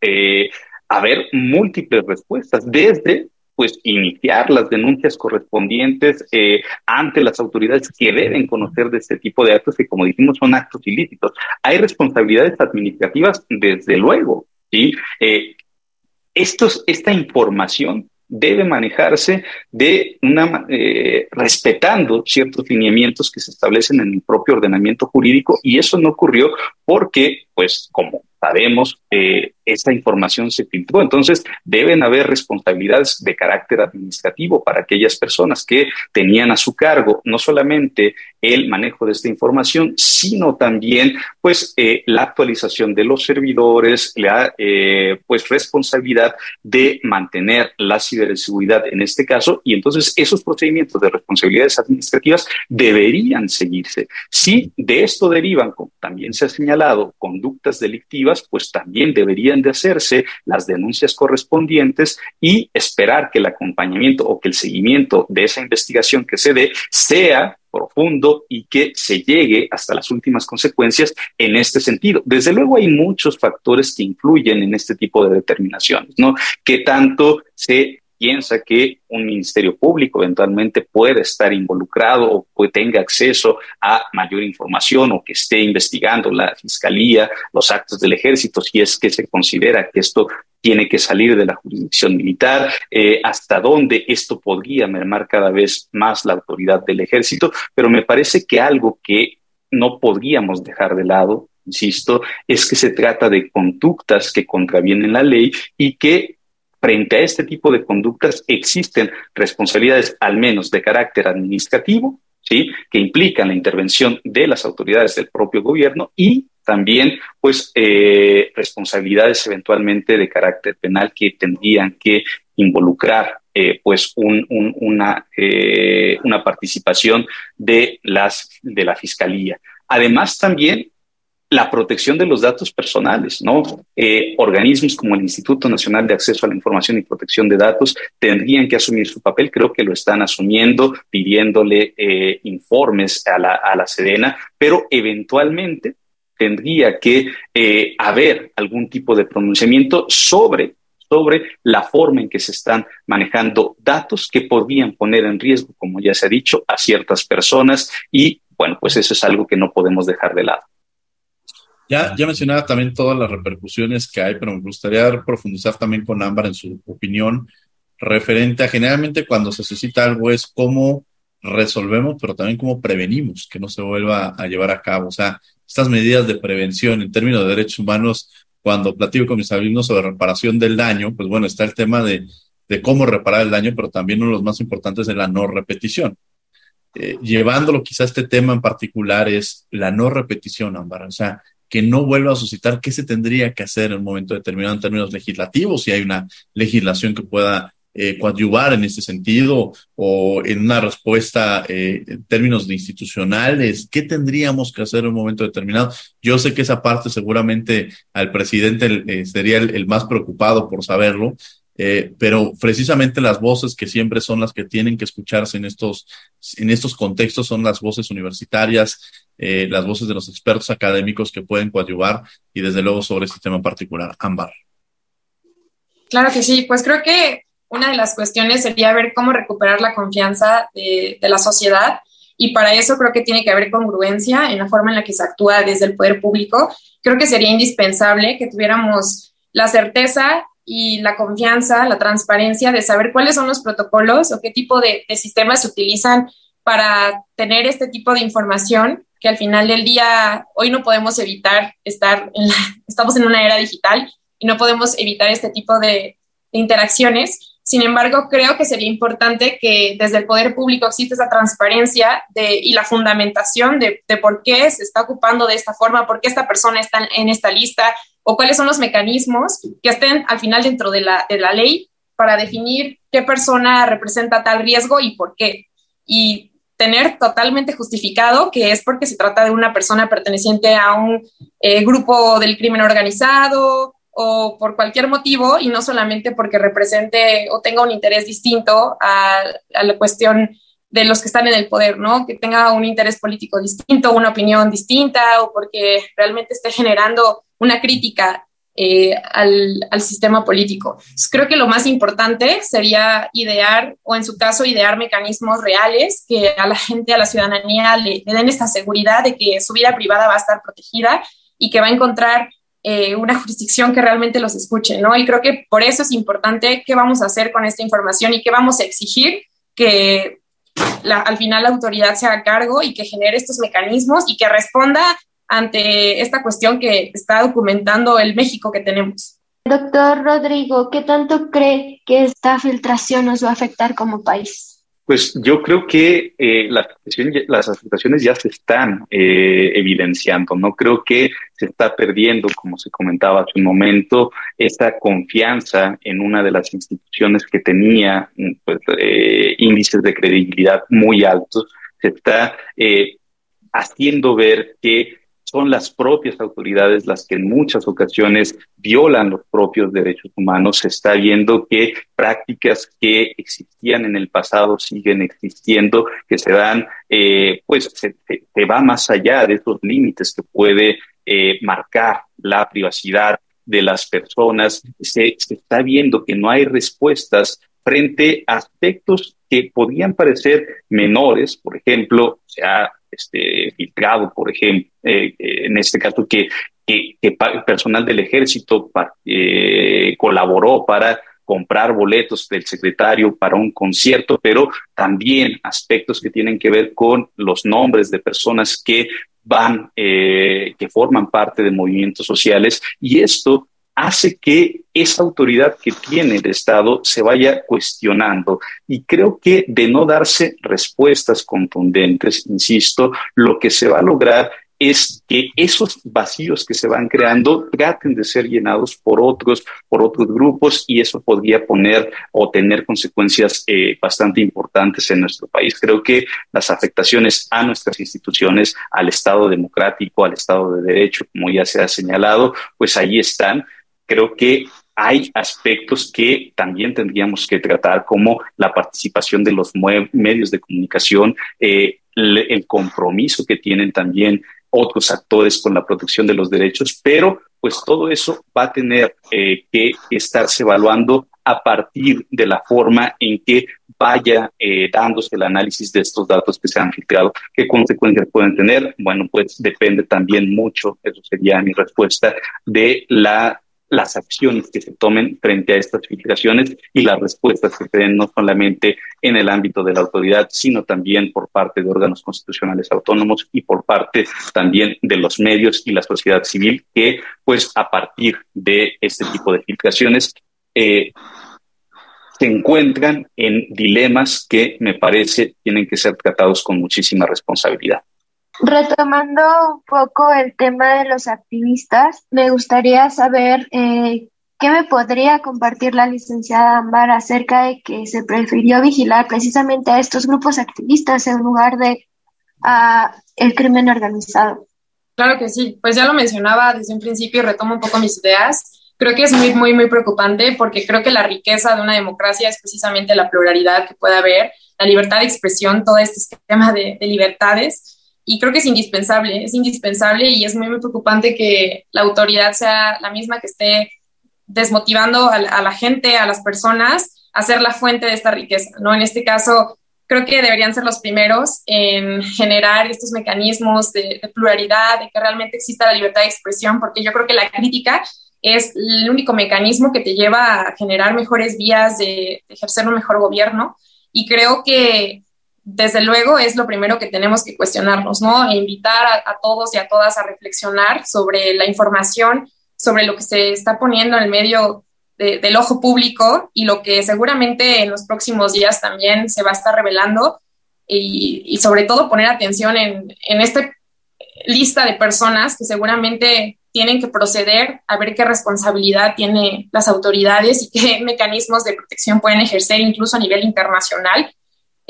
haber múltiples respuestas, desde pues iniciar las denuncias correspondientes eh, ante las autoridades que deben conocer de este tipo de actos que, como dijimos, son actos ilícitos. Hay responsabilidades administrativas, desde luego, ¿sí? Eh, estos, esta información debe manejarse de una eh, respetando ciertos lineamientos que se establecen en el propio ordenamiento jurídico y eso no ocurrió porque, pues, como sabemos, eh, esa información se filtró. Entonces, deben haber responsabilidades de carácter administrativo para aquellas personas que tenían a su cargo no solamente el manejo de esta información, sino también pues eh, la actualización de los servidores, la eh, pues responsabilidad de mantener la ciberseguridad en este caso y entonces esos procedimientos de responsabilidades administrativas deberían seguirse. Si de esto derivan, como también se ha señalado, conductas delictivas, pues también deberían de hacerse las denuncias correspondientes y esperar que el acompañamiento o que el seguimiento de esa investigación que se dé sea profundo y que se llegue hasta las últimas consecuencias en este sentido. Desde luego hay muchos factores que influyen en este tipo de determinaciones, ¿no? Que tanto se piensa que un ministerio público eventualmente puede estar involucrado o que tenga acceso a mayor información o que esté investigando la fiscalía, los actos del ejército, si es que se considera que esto tiene que salir de la jurisdicción militar, eh, hasta dónde esto podría mermar cada vez más la autoridad del ejército, pero me parece que algo que no podríamos dejar de lado, insisto, es que se trata de conductas que contravienen la ley y que Frente a este tipo de conductas existen responsabilidades al menos de carácter administrativo, ¿sí? que implican la intervención de las autoridades del propio gobierno y también pues eh, responsabilidades eventualmente de carácter penal que tendrían que involucrar eh, pues una, eh, una participación de, las, de la fiscalía. Además también la protección de los datos personales, ¿no? Eh, organismos como el Instituto Nacional de Acceso a la Información y Protección de Datos tendrían que asumir su papel, creo que lo están asumiendo, pidiéndole eh, informes a la, a la Sedena, pero eventualmente tendría que eh, haber algún tipo de pronunciamiento sobre sobre la forma en que se están manejando datos que podrían poner en riesgo, como ya se ha dicho, a ciertas personas y bueno, pues eso es algo que no podemos dejar de lado. Ya, ya mencionaba también todas las repercusiones que hay, pero me gustaría profundizar también con Ámbar en su opinión referente a generalmente cuando se suscita algo es cómo resolvemos, pero también cómo prevenimos que no se vuelva a llevar a cabo. O sea, estas medidas de prevención en términos de derechos humanos, cuando platico con mis alumnos sobre reparación del daño, pues bueno, está el tema de, cómo reparar el daño, pero también uno de los más importantes es la no repetición. Eh, llevándolo quizá a este tema en particular es la no repetición, Ámbar. O sea, que no vuelva a suscitar, ¿qué se tendría que hacer en un momento determinado en términos legislativos? Si hay una legislación que pueda eh, coadyuvar en ese sentido o en una respuesta eh, en términos institucionales, ¿qué tendríamos que hacer en un momento determinado? Yo sé que esa parte seguramente al presidente eh, sería el, más preocupado por saberlo, eh, pero precisamente las voces que siempre son las que tienen que escucharse en estos, en estos contextos son las voces universitarias, eh, las voces de los expertos académicos que pueden coadyuvar y desde luego sobre este tema en particular. Ámbar. Claro que sí, pues creo que una de las cuestiones sería ver cómo recuperar la confianza de, de la sociedad y para eso creo que tiene que haber congruencia en la forma en la que se actúa desde el poder público. Creo que sería indispensable que tuviéramos la certeza y la confianza, la transparencia de saber cuáles son los protocolos o qué tipo de, sistemas se utilizan para tener este tipo de información que al final del día hoy no podemos evitar estar en la, estamos en una era digital y no podemos evitar este tipo de, interacciones. Sin embargo, creo que sería importante que desde el poder público exista esa transparencia y la fundamentación de, por qué se está ocupando de esta forma, por qué esta persona está en esta lista, o cuáles son los mecanismos que estén al final dentro de la, de la ley para definir qué persona representa tal riesgo y por qué. Y tener totalmente justificado que es porque se trata de una persona perteneciente a un eh, grupo del crimen organizado o por cualquier motivo y no solamente porque represente o tenga un interés distinto a, la cuestión de los que están en el poder, ¿no? Que tenga un interés político distinto, una opinión distinta o porque realmente esté generando una crítica eh, al, sistema político. creo que lo más importante sería idear, o en su caso, idear mecanismos reales que a la gente, a la ciudadanía le, den esta seguridad de que su vida privada va a estar protegida y que va a encontrar eh, una jurisdicción que realmente los escuche, ¿no? Y creo que por eso es importante qué vamos a hacer con esta información y qué vamos a exigir que al final la autoridad se haga cargo y que genere estos mecanismos y que responda ante esta cuestión que está documentando el México que tenemos. Doctor Rodrigo, ¿qué tanto cree que esta filtración nos va a afectar como país? Pues yo creo que eh, las, las, afectaciones ya se están eh, evidenciando. No creo que se está perdiendo, como se comentaba hace un momento, esta confianza en una de las instituciones que tenía pues, eh, índices de credibilidad muy altos. Se está haciendo ver que son las propias autoridades las que en muchas ocasiones violan los propios derechos humanos. Se está viendo que prácticas que existían en el pasado siguen existiendo, que se dan, eh, pues se, va más allá de esos límites que puede eh, marcar la privacidad de las personas. Se, se está viendo que no hay respuestas frente a aspectos que podían parecer menores, por ejemplo, se ha este, filtrado, por ejemplo, eh, en este caso que, que, personal del ejército eh, colaboró para comprar boletos del secretario para un concierto, pero también aspectos que tienen que ver con los nombres de personas que van, eh, que forman parte de movimientos sociales. Y esto hace que esa autoridad que tiene el Estado se vaya cuestionando. Y creo que de no darse respuestas contundentes, insisto, lo que se va a lograr es que esos vacíos que se van creando traten de ser llenados por otros, por otros grupos y eso podría poner o tener consecuencias eh, bastante importantes en nuestro país. Creo que las afectaciones a nuestras instituciones, al Estado democrático, al Estado de Derecho, como ya se ha señalado, pues ahí están creo que hay aspectos que también tendríamos que tratar, como la participación de los medios de comunicación, eh, el compromiso que tienen también otros actores con la protección de los derechos, pero pues todo eso va a tener eh, que estarse evaluando a partir de la forma en que vaya eh, dándose el análisis de estos datos que se han filtrado. ¿Qué consecuencias pueden tener? Bueno, pues depende también mucho, eso sería mi respuesta, de la las acciones que se tomen frente a estas filtraciones y las respuestas que se den no solamente en el ámbito de la autoridad, sino también por parte de órganos constitucionales autónomos y por parte también de los medios y la sociedad civil que, pues, a partir de este tipo de filtraciones, eh, se encuentran en dilemas que me parece tienen que ser tratados con muchísima responsabilidad. Retomando un poco el tema de los activistas, me gustaría saber eh, qué me podría compartir la licenciada Ámbar acerca de que se prefirió vigilar precisamente a estos grupos activistas en lugar de a el crimen organizado. Claro que sí, pues ya lo mencionaba desde un principio retomo un poco mis ideas. Creo que es muy, muy, muy preocupante porque creo que la riqueza de una democracia es precisamente la pluralidad que puede haber, la libertad de expresión, todo este sistema de, de libertades y creo que es indispensable, es indispensable y es muy, muy preocupante que la autoridad sea la misma que esté desmotivando a, la gente, a las personas, a ser la fuente de esta riqueza, ¿no? En este caso, creo que deberían ser los primeros en generar estos mecanismos de, pluralidad, de que realmente exista la libertad de expresión, porque yo creo que la crítica es el único mecanismo que te lleva a generar mejores vías de, de ejercer un mejor gobierno. Y creo que desde luego es lo primero que tenemos que cuestionarnos, ¿no? E invitar a, todos y a todas a reflexionar sobre la información, sobre lo que se está poniendo en el medio del ojo público y lo que seguramente en los próximos días también se va a estar revelando y, sobre todo poner atención en, en esta lista de personas que seguramente tienen que proceder a ver qué responsabilidad tienen las autoridades y qué mecanismos de protección pueden ejercer incluso a nivel internacional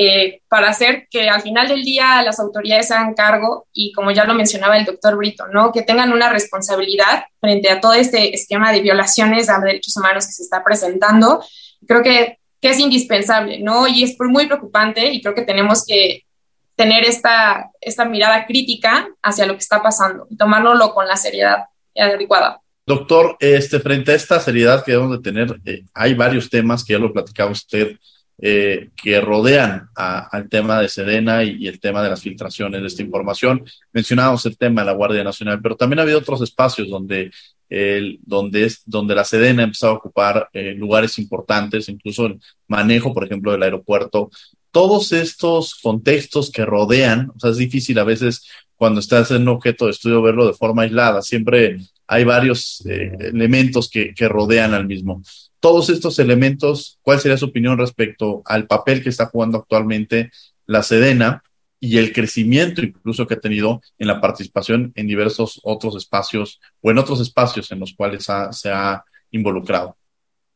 eh, para hacer que al final del día las autoridades hagan cargo y como ya lo mencionaba el doctor Brito, ¿no? que tengan una responsabilidad frente a todo este esquema de violaciones a derechos humanos que se está presentando. Creo que, que es indispensable, ¿no? Y es muy preocupante y creo que tenemos que tener esta, esta mirada crítica hacia lo que está pasando y tomárnoslo con la seriedad adecuada. Doctor, este, frente a esta seriedad que debemos de tener, eh, hay varios temas que ya lo platicaba usted eh, que rodean al tema de Sedena y, el tema de las filtraciones de esta información. Mencionábamos el tema de la Guardia Nacional, pero también ha habido otros espacios donde, el, donde, es, donde la Sedena ha empezado a ocupar eh, lugares importantes, incluso el manejo, por ejemplo, del aeropuerto. Todos estos contextos que rodean, o sea, es difícil a veces cuando estás en un objeto de estudio verlo de forma aislada. Siempre hay varios eh, elementos que, que rodean al mismo. Todos estos elementos, ¿cuál sería su opinión respecto al papel que está jugando actualmente la Sedena y el crecimiento incluso que ha tenido en la participación en diversos otros espacios o en otros espacios en los cuales se ha involucrado?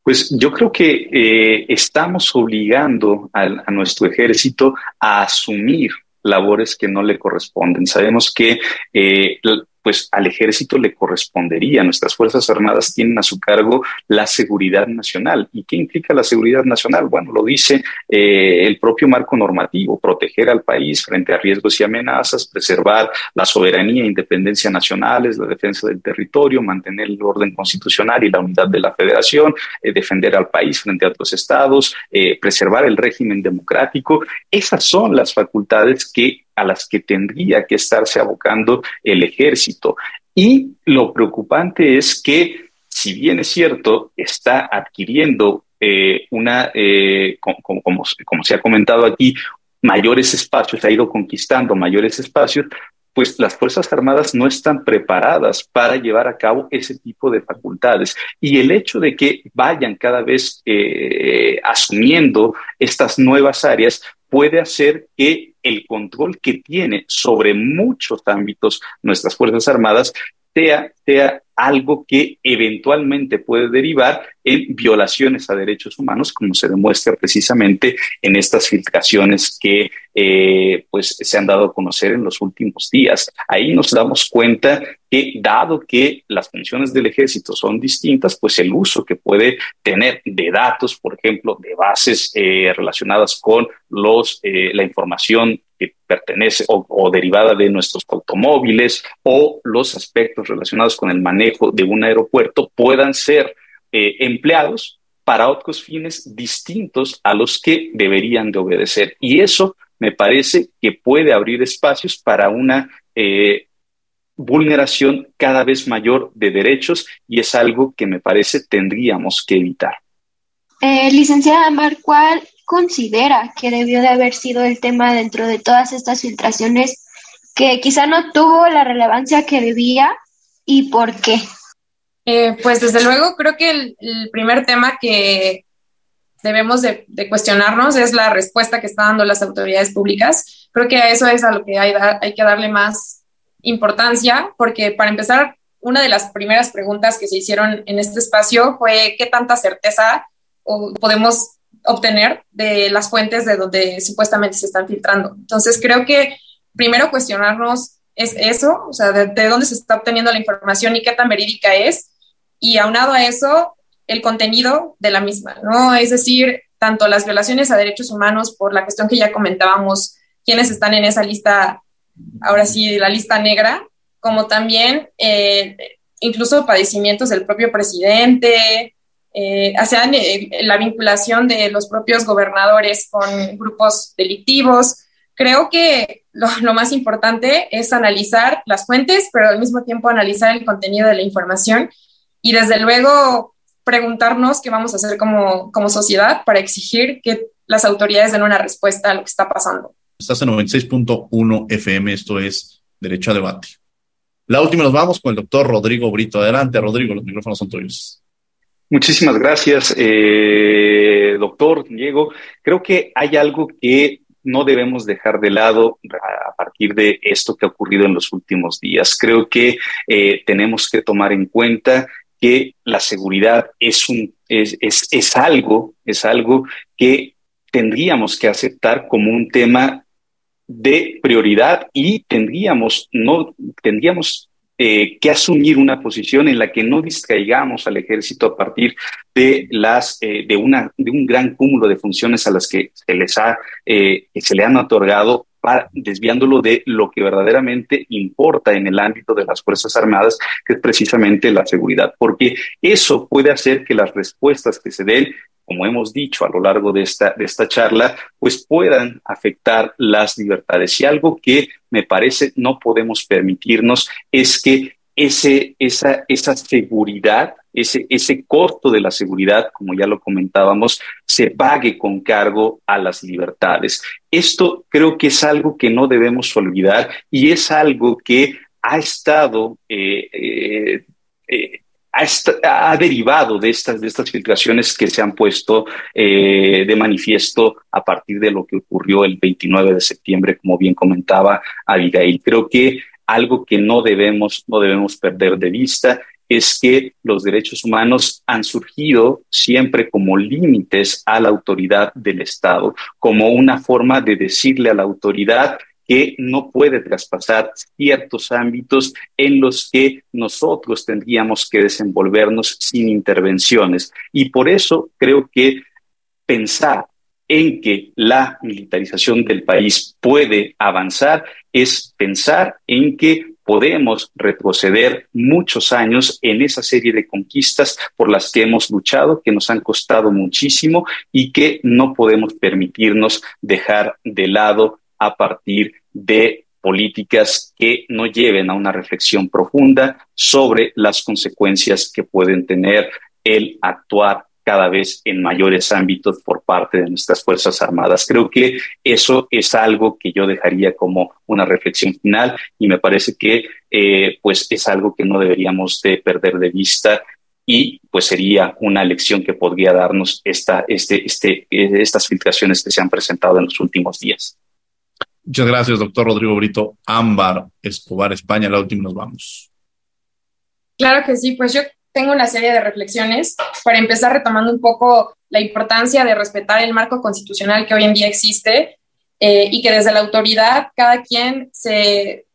Pues yo creo que eh, estamos obligando a, nuestro ejército a asumir labores que no le corresponden. Sabemos que eh, pues al ejército le correspondería. Nuestras Fuerzas Armadas tienen a su cargo la seguridad nacional. ¿Y qué implica la seguridad nacional? Bueno, lo dice eh, el propio marco normativo, proteger al país frente a riesgos y amenazas, preservar la soberanía e independencia nacionales, la defensa del territorio, mantener el orden constitucional y la unidad de la federación, eh, defender al país frente a otros estados, eh, preservar el régimen democrático. Esas son las facultades que a las que tendría que estarse abocando el ejército. Y lo preocupante es que, si bien es cierto, está adquiriendo eh, una, eh, como, como, se ha comentado aquí, mayores espacios, ha ido conquistando mayores espacios, pues las Fuerzas Armadas no están preparadas para llevar a cabo ese tipo de facultades. Y el hecho de que vayan cada vez eh, asumiendo estas nuevas áreas puede hacer que el control que tiene sobre muchos ámbitos nuestras Fuerzas Armadas sea, sea algo que eventualmente puede derivar en violaciones a derechos humanos, como se demuestra precisamente en estas filtraciones que eh, pues se han dado a conocer en los últimos días. Ahí nos damos cuenta que dado que las funciones del ejército son distintas, pues el uso que puede tener de datos, por ejemplo, de bases eh, relacionadas con los, eh, la información que pertenece o, derivada de nuestros automóviles o los aspectos relacionados con el manejo de un aeropuerto puedan ser eh, empleados para otros fines distintos a los que deberían de obedecer. Y eso me parece que puede abrir espacios para una eh, vulneración cada vez mayor de derechos y es algo que me parece tendríamos que evitar. Eh, licenciada Mar, ¿cuál considera que debió de haber sido el tema dentro de todas estas filtraciones que quizá no tuvo la relevancia que debía y por qué? Eh, pues desde luego creo que el, primer tema que debemos de, cuestionarnos es la respuesta que están dando las autoridades públicas. Creo que a eso es a lo que hay, hay que darle más importancia, porque para empezar, una de las primeras preguntas que se hicieron en este espacio fue qué tanta certeza podemos obtener de las fuentes de donde supuestamente se están filtrando. Entonces, creo que primero cuestionarnos es eso, o sea, de, dónde se está obteniendo la información y qué tan verídica es, y aunado a eso, el contenido de la misma, ¿no? Es decir, tanto las violaciones a derechos humanos por la cuestión que ya comentábamos, quienes están en esa lista, ahora sí, la lista negra, como también eh, incluso padecimientos del propio presidente, eh, hacia eh, la vinculación de los propios gobernadores con grupos delictivos. Creo que lo, más importante es analizar las fuentes, pero al mismo tiempo analizar el contenido de la información y desde luego preguntarnos qué vamos a hacer como, como sociedad para exigir que las autoridades den una respuesta a lo que está pasando. Estás en 96.1 FM, esto es Derecho a Debate. La última nos vamos con el doctor Rodrigo Brito. Adelante, Rodrigo, los micrófonos son tuyos. Muchísimas gracias, eh, doctor Diego. Creo que hay algo que no debemos dejar de lado a partir de esto que ha ocurrido en los últimos días. Creo que eh, tenemos que tomar en cuenta que la seguridad es, un, es, es, es algo, es algo que tendríamos que aceptar como un tema de prioridad y tendríamos, no, tendríamos eh, que asumir una posición en la que no distraigamos al ejército a partir de las eh, de una de un gran cúmulo de funciones a las que se les ha eh, se le han otorgado para, desviándolo de lo que verdaderamente importa en el ámbito de las Fuerzas Armadas, que es precisamente la seguridad, porque eso puede hacer que las respuestas que se den como hemos dicho a lo largo de esta, de esta charla, pues puedan afectar las libertades. Y algo que me parece no podemos permitirnos es que ese, esa, esa seguridad, ese, ese costo de la seguridad, como ya lo comentábamos, se pague con cargo a las libertades. Esto creo que es algo que no debemos olvidar y es algo que ha estado eh, eh, ha, derivado de estas, de estas filtraciones que se han puesto eh, de manifiesto a partir de lo que ocurrió el 29 de septiembre, como bien comentaba Abigail. Creo que algo que no debemos, no debemos perder de vista es que los derechos humanos han surgido siempre como límites a la autoridad del Estado, como una forma de decirle a la autoridad que no puede traspasar ciertos ámbitos en los que nosotros tendríamos que desenvolvernos sin intervenciones. Y por eso creo que pensar en que la militarización del país puede avanzar es pensar en que podemos retroceder muchos años en esa serie de conquistas por las que hemos luchado, que nos han costado muchísimo y que no podemos permitirnos dejar de lado a partir de políticas que no lleven a una reflexión profunda sobre las consecuencias que pueden tener el actuar cada vez en mayores ámbitos por parte de nuestras Fuerzas Armadas. Creo que eso es algo que yo dejaría como una reflexión final y me parece que eh, pues es algo que no deberíamos de perder de vista y pues sería una lección que podría darnos esta, este, este, estas filtraciones que se han presentado en los últimos días. Muchas gracias, doctor Rodrigo Brito. Ámbar Escobar, España, la última nos vamos. Claro que sí, pues yo tengo una serie de reflexiones. Para empezar, retomando un poco la importancia de respetar el marco constitucional que hoy en día existe eh, y que desde la autoridad cada quien se,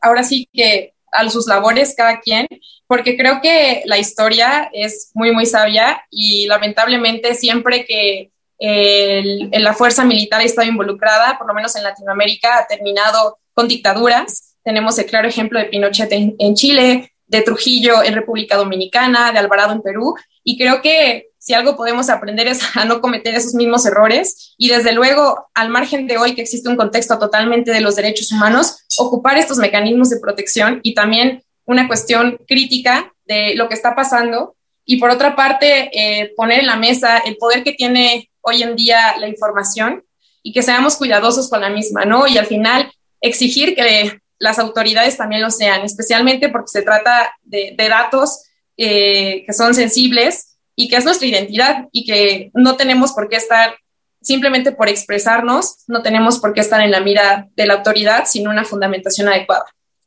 ahora sí que a sus labores cada quien, porque creo que la historia es muy, muy sabia y lamentablemente siempre que la fuerza militar ha estado involucrada, por lo menos en Latinoamérica, ha terminado con dictaduras. Tenemos el claro ejemplo de Pinochet en Chile, de Trujillo en República Dominicana, de Alvarado en Perú, y creo que si algo podemos aprender es a no cometer esos mismos errores y desde luego, al margen de hoy que existe un contexto totalmente de los derechos humanos, ocupar estos mecanismos de protección y también una cuestión crítica de lo que está pasando y por otra parte, eh, poner en la mesa el poder que tiene hoy en día la información y que seamos cuidadosos con la misma, ¿no? Y al final exigir que las autoridades también lo sean, especialmente porque se trata de, datos eh, que son sensibles y que es nuestra identidad y que no tenemos por qué estar simplemente por expresarnos, no tenemos por qué estar en la mira de la autoridad sin una fundamentación adecuada.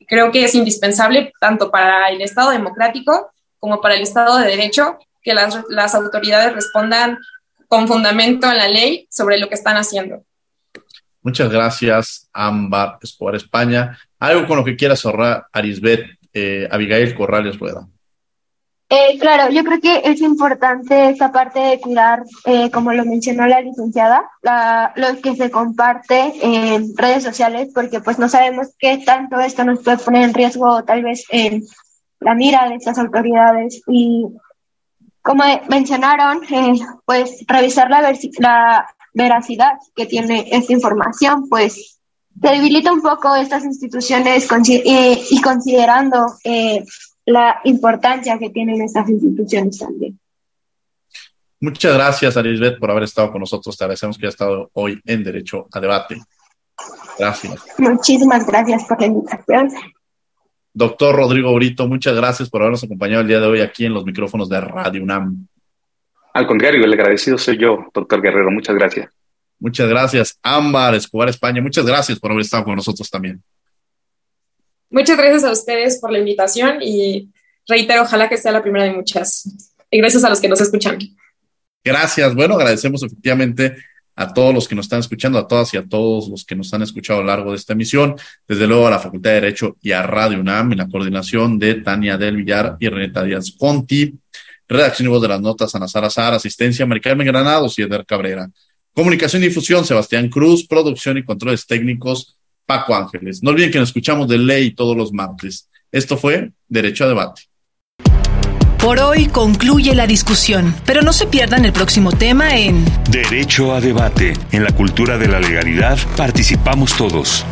Creo que es indispensable tanto para el Estado democrático como para el Estado de Derecho que las, las autoridades respondan con fundamento en la ley sobre lo que están haciendo. Muchas gracias, Ámbar Escobar España. Algo con lo que quieras ahorrar, Arisbet, eh, Abigail Corrales Rueda. Eh, claro, yo creo que es importante esta parte de cuidar, eh, como lo mencionó la licenciada, lo que se comparte en redes sociales, porque pues no sabemos qué tanto esto nos puede poner en riesgo tal vez en la mira de estas autoridades. Y como mencionaron, pues revisar la, la veracidad que tiene esta información, pues se debilita un poco estas instituciones eh, y considerando eh, la importancia que tienen estas instituciones también. Muchas gracias, Arisbeth, por haber estado con nosotros. Te agradecemos que haya estado hoy en Derecho a Debate. Gracias. Muchísimas gracias por la invitación. Doctor Rodrigo Brito, muchas gracias por habernos acompañado el día de hoy aquí en los micrófonos de Radio UNAM. Al contrario, el agradecido soy yo, doctor Guerrero. Muchas gracias. Muchas gracias. Ámbar, Escobar España, muchas gracias por haber estado con nosotros también. Muchas gracias a ustedes por la invitación y reitero, ojalá que sea la primera de muchas. Y gracias a los que nos escuchan. Gracias. Bueno, agradecemos efectivamente a todos los que nos están escuchando, a todas y a todos los que nos han escuchado a lo largo de esta emisión, desde luego a la Facultad de Derecho y a Radio UNAM, en la coordinación de Tania del Villar y Renata Díaz Conti, redacción y voz de las notas, Ana Sara Sara, asistencia, Maricarmen Granados y Eder Cabrera. Comunicación y difusión, Sebastián Cruz. Producción y controles técnicos, Paco Ángeles. No olviden que nos escuchamos de ley todos los martes. Esto fue Derecho a Debate. Por hoy concluye la discusión, pero no se pierdan el próximo tema en Derecho a Debate. En la cultura de la legalidad participamos todos.